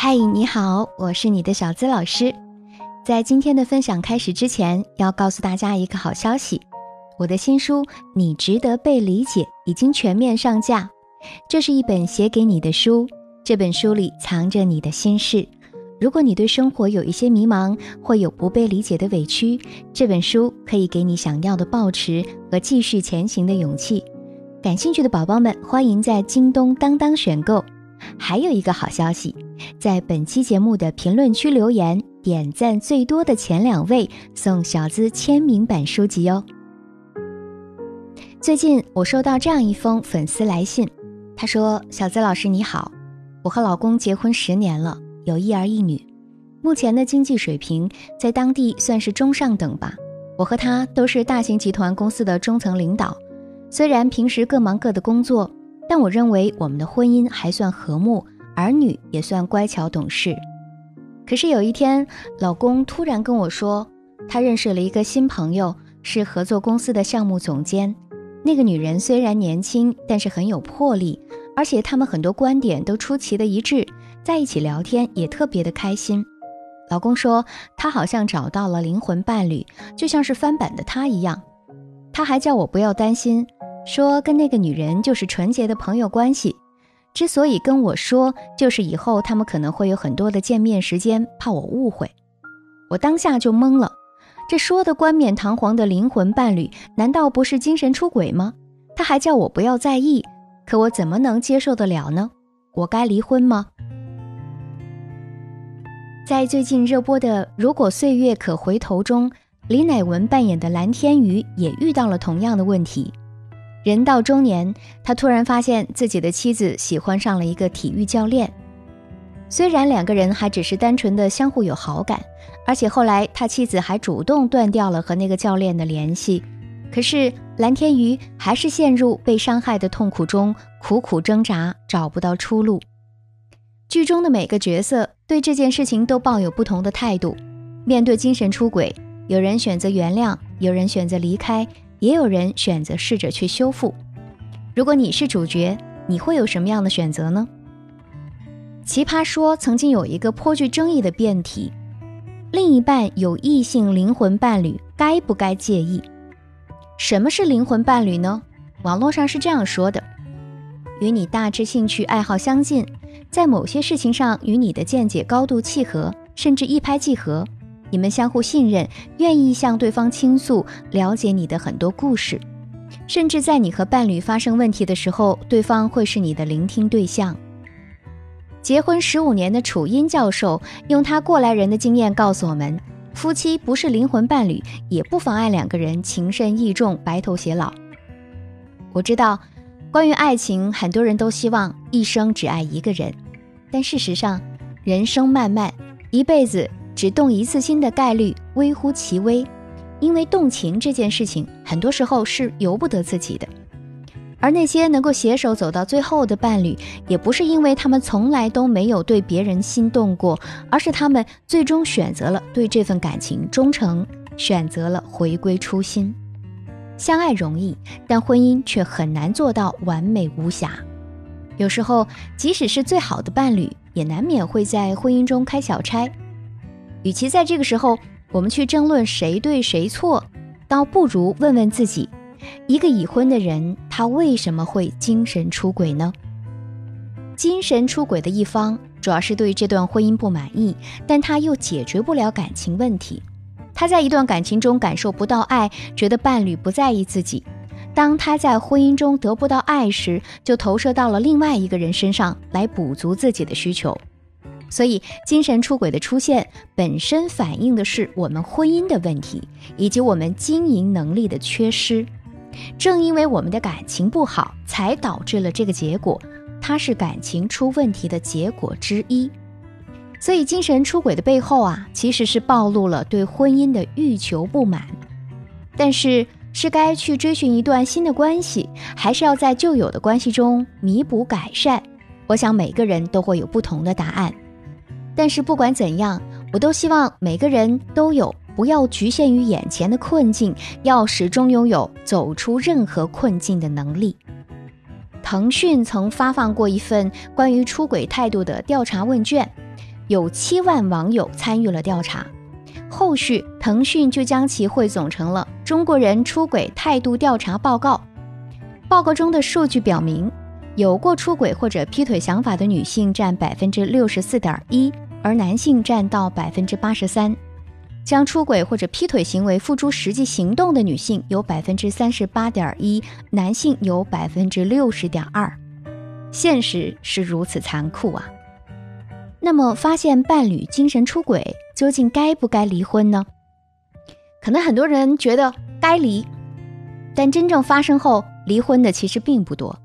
嗨，你好，我是你的小资老师。在今天的分享开始之前，要告诉大家一个好消息：我的新书《你值得被理解》已经全面上架。这是一本写给你的书，这本书里藏着你的心事。如果你对生活有一些迷茫，或有不被理解的委屈，这本书可以给你想要的抱持和继续前行的勇气。感兴趣的宝宝们，欢迎在京东、当当选购。还有一个好消息，在本期节目的评论区留言点赞最多的前两位送小资签名版书籍哦。最近我收到这样一封粉丝来信，他说：“小资老师你好，我和老公结婚十年了，有一儿一女，目前的经济水平在当地算是中上等吧。我和他都是大型集团公司的中层领导，虽然平时各忙各的工作。”但我认为我们的婚姻还算和睦，儿女也算乖巧懂事。可是有一天，老公突然跟我说，他认识了一个新朋友，是合作公司的项目总监。那个女人虽然年轻，但是很有魄力，而且他们很多观点都出奇的一致，在一起聊天也特别的开心。老公说，他好像找到了灵魂伴侣，就像是翻版的他一样。他还叫我不要担心。说跟那个女人就是纯洁的朋友关系，之所以跟我说，就是以后他们可能会有很多的见面时间，怕我误会。我当下就懵了，这说的冠冕堂皇的灵魂伴侣，难道不是精神出轨吗？他还叫我不要在意，可我怎么能接受得了呢？我该离婚吗？在最近热播的《如果岁月可回头》中，李乃文扮演的蓝天宇也遇到了同样的问题。人到中年，他突然发现自己的妻子喜欢上了一个体育教练。虽然两个人还只是单纯的相互有好感，而且后来他妻子还主动断掉了和那个教练的联系，可是蓝天瑜还是陷入被伤害的痛苦中，苦苦挣扎，找不到出路。剧中的每个角色对这件事情都抱有不同的态度。面对精神出轨，有人选择原谅，有人选择离开。也有人选择试着去修复。如果你是主角，你会有什么样的选择呢？奇葩说曾经有一个颇具争议的辩题：另一半有异性灵魂伴侣，该不该介意？什么是灵魂伴侣呢？网络上是这样说的：与你大致兴趣爱好相近，在某些事情上与你的见解高度契合，甚至一拍即合。你们相互信任，愿意向对方倾诉，了解你的很多故事，甚至在你和伴侣发生问题的时候，对方会是你的聆听对象。结婚十五年的楚音教授用他过来人的经验告诉我们：夫妻不是灵魂伴侣，也不妨碍两个人情深意重、白头偕老。我知道，关于爱情，很多人都希望一生只爱一个人，但事实上，人生漫漫，一辈子。只动一次心的概率微乎其微，因为动情这件事情很多时候是由不得自己的。而那些能够携手走到最后的伴侣，也不是因为他们从来都没有对别人心动过，而是他们最终选择了对这份感情忠诚，选择了回归初心。相爱容易，但婚姻却很难做到完美无瑕。有时候，即使是最好的伴侣，也难免会在婚姻中开小差。与其在这个时候我们去争论谁对谁错，倒不如问问自己：一个已婚的人，他为什么会精神出轨呢？精神出轨的一方主要是对这段婚姻不满意，但他又解决不了感情问题。他在一段感情中感受不到爱，觉得伴侣不在意自己。当他在婚姻中得不到爱时，就投射到了另外一个人身上来补足自己的需求。所以，精神出轨的出现本身反映的是我们婚姻的问题，以及我们经营能力的缺失。正因为我们的感情不好，才导致了这个结果。它是感情出问题的结果之一。所以，精神出轨的背后啊，其实是暴露了对婚姻的欲求不满。但是，是该去追寻一段新的关系，还是要在旧有的关系中弥补改善？我想每个人都会有不同的答案。但是不管怎样，我都希望每个人都有不要局限于眼前的困境，要始终拥有走出任何困境的能力。腾讯曾发放过一份关于出轨态度的调查问卷，有七万网友参与了调查。后续，腾讯就将其汇总成了《中国人出轨态度调查报告》。报告中的数据表明，有过出轨或者劈腿想法的女性占百分之六十四点一，而男性占到百分之八十三。将出轨或者劈腿行为付诸实际行动的女性有百分之三十八点一，男性有百分之六十点二。现实是如此残酷啊！那么，发现伴侣精神出轨，究竟该不该离婚呢？可能很多人觉得该离，但真正发生后离婚的其实并不多，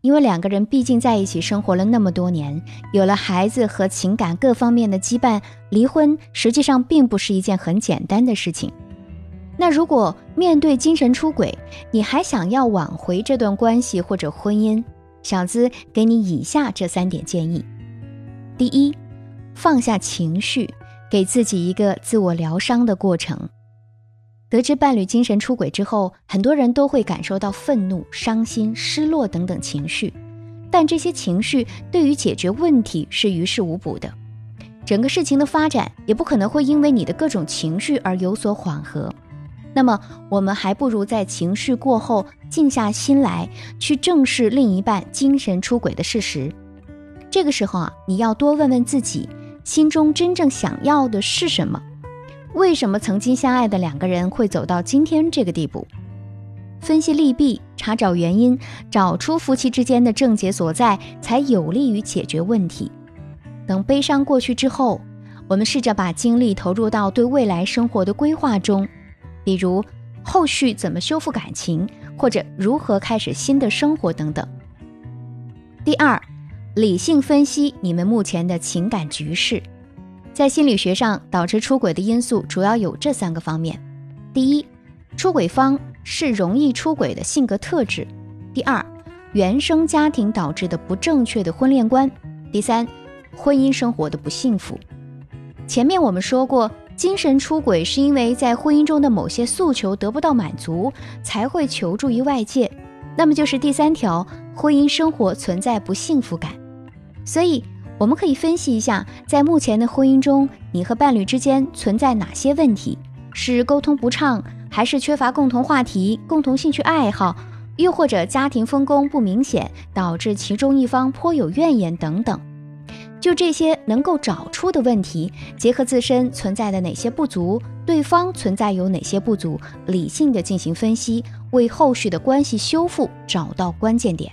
因为两个人毕竟在一起生活了那么多年，有了孩子和情感各方面的羁绊，离婚实际上并不是一件很简单的事情。那如果面对精神出轨，你还想要挽回这段关系或者婚姻，小资给你以下这三点建议。第一，放下情绪，给自己一个自我疗伤的过程。得知伴侣精神出轨之后，很多人都会感受到愤怒、伤心、失落等等情绪，但这些情绪对于解决问题是于事无补的。整个事情的发展也不可能会因为你的各种情绪而有所缓和。那么，我们还不如在情绪过后静下心来，去正视另一半精神出轨的事实。这个时候啊，你要多问问自己，心中真正想要的是什么？为什么曾经相爱的两个人会走到今天这个地步？分析利弊，查找原因，找出夫妻之间的症结所在，才有利于解决问题。等悲伤过去之后，我们试着把精力投入到对未来生活的规划中，比如后续怎么修复感情，或者如何开始新的生活等等。第二。理性分析你们目前的情感局势，在心理学上，导致出轨的因素主要有这三个方面：第一，出轨方是容易出轨的性格特质；第二，原生家庭导致的不正确的婚恋观；第三，婚姻生活的不幸福。前面我们说过，精神出轨是因为在婚姻中的某些诉求得不到满足，才会求助于外界，那么就是第三条，婚姻生活存在不幸福感。所以，我们可以分析一下，在目前的婚姻中，你和伴侣之间存在哪些问题？是沟通不畅，还是缺乏共同话题、共同兴趣爱好，又或者家庭分工不明显，导致其中一方颇有怨言等等？就这些能够找出的问题，结合自身存在的哪些不足，对方存在有哪些不足，理性的进行分析，为后续的关系修复找到关键点。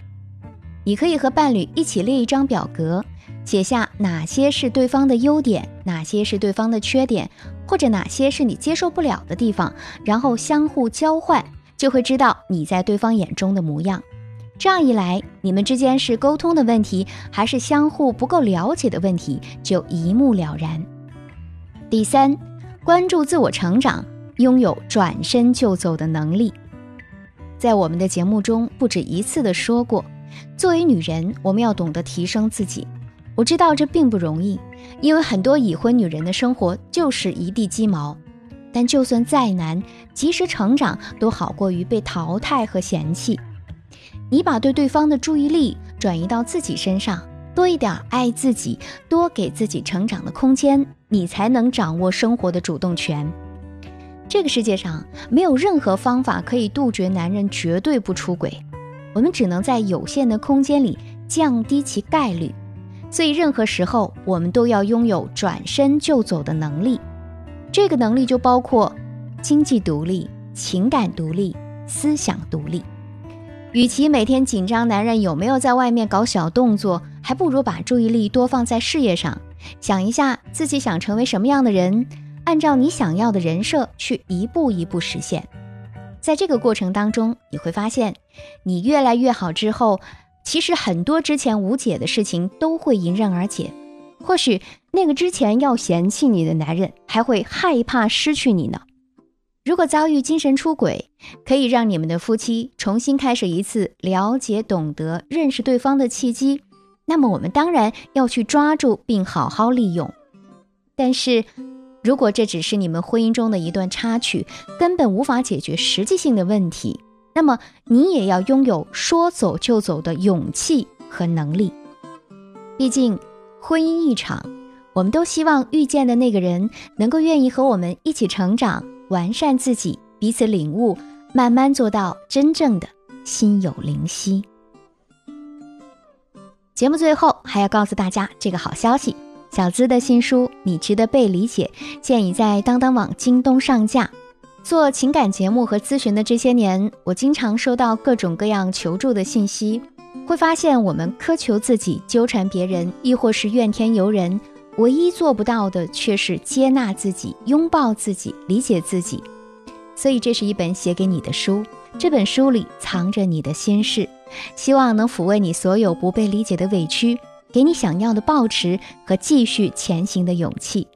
你可以和伴侣一起列一张表格，写下哪些是对方的优点，哪些是对方的缺点，或者哪些是你接受不了的地方，然后相互交换，就会知道你在对方眼中的模样。这样一来，你们之间是沟通的问题，还是相互不够了解的问题，就一目了然。第三，关注自我成长，拥有转身就走的能力。在我们的节目中不止一次的说过。作为女人，我们要懂得提升自己。我知道这并不容易，因为很多已婚女人的生活就是一地鸡毛。但就算再难，及时成长都好过于被淘汰和嫌弃。你把对对方的注意力转移到自己身上，多一点爱自己，多给自己成长的空间，你才能掌握生活的主动权。这个世界上没有任何方法可以杜绝男人绝对不出轨。我们只能在有限的空间里降低其概率，所以任何时候我们都要拥有转身就走的能力。这个能力就包括经济独立、情感独立、思想独立。与其每天紧张男人有没有在外面搞小动作，还不如把注意力多放在事业上，想一下自己想成为什么样的人，按照你想要的人设去一步一步实现。在这个过程当中，你会发现，你越来越好之后，其实很多之前无解的事情都会迎刃而解。或许那个之前要嫌弃你的男人，还会害怕失去你呢。如果遭遇精神出轨，可以让你们的夫妻重新开始一次了解、懂得、认识对方的契机，那么我们当然要去抓住并好好利用。但是，如果这只是你们婚姻中的一段插曲，根本无法解决实际性的问题，那么你也要拥有说走就走的勇气和能力。毕竟，婚姻一场，我们都希望遇见的那个人能够愿意和我们一起成长，完善自己，彼此领悟，慢慢做到真正的心有灵犀。节目最后还要告诉大家这个好消息：小资的新书《你值得被理解》现已在当当网、京东上架。做情感节目和咨询的这些年，我经常收到各种各样求助的信息，会发现我们苛求自己、纠缠别人，亦或是怨天尤人，唯一做不到的却是接纳自己、拥抱自己、理解自己。所以，这是一本写给你的书。这本书里藏着你的心事，希望能抚慰你所有不被理解的委屈，给你想要的抱持和继续前行的勇气。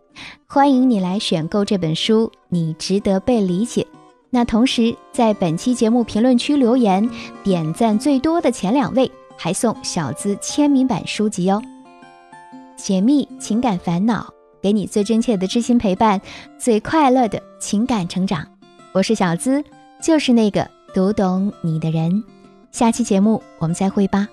欢迎你来选购这本书，你值得被理解。那同时，在本期节目评论区留言点赞最多的前两位，还送小资签名版书籍哦。解密情感烦恼，给你最真切的知心陪伴，最快乐的情感成长。我是小资，就是那个读懂你的人。下期节目我们再会吧。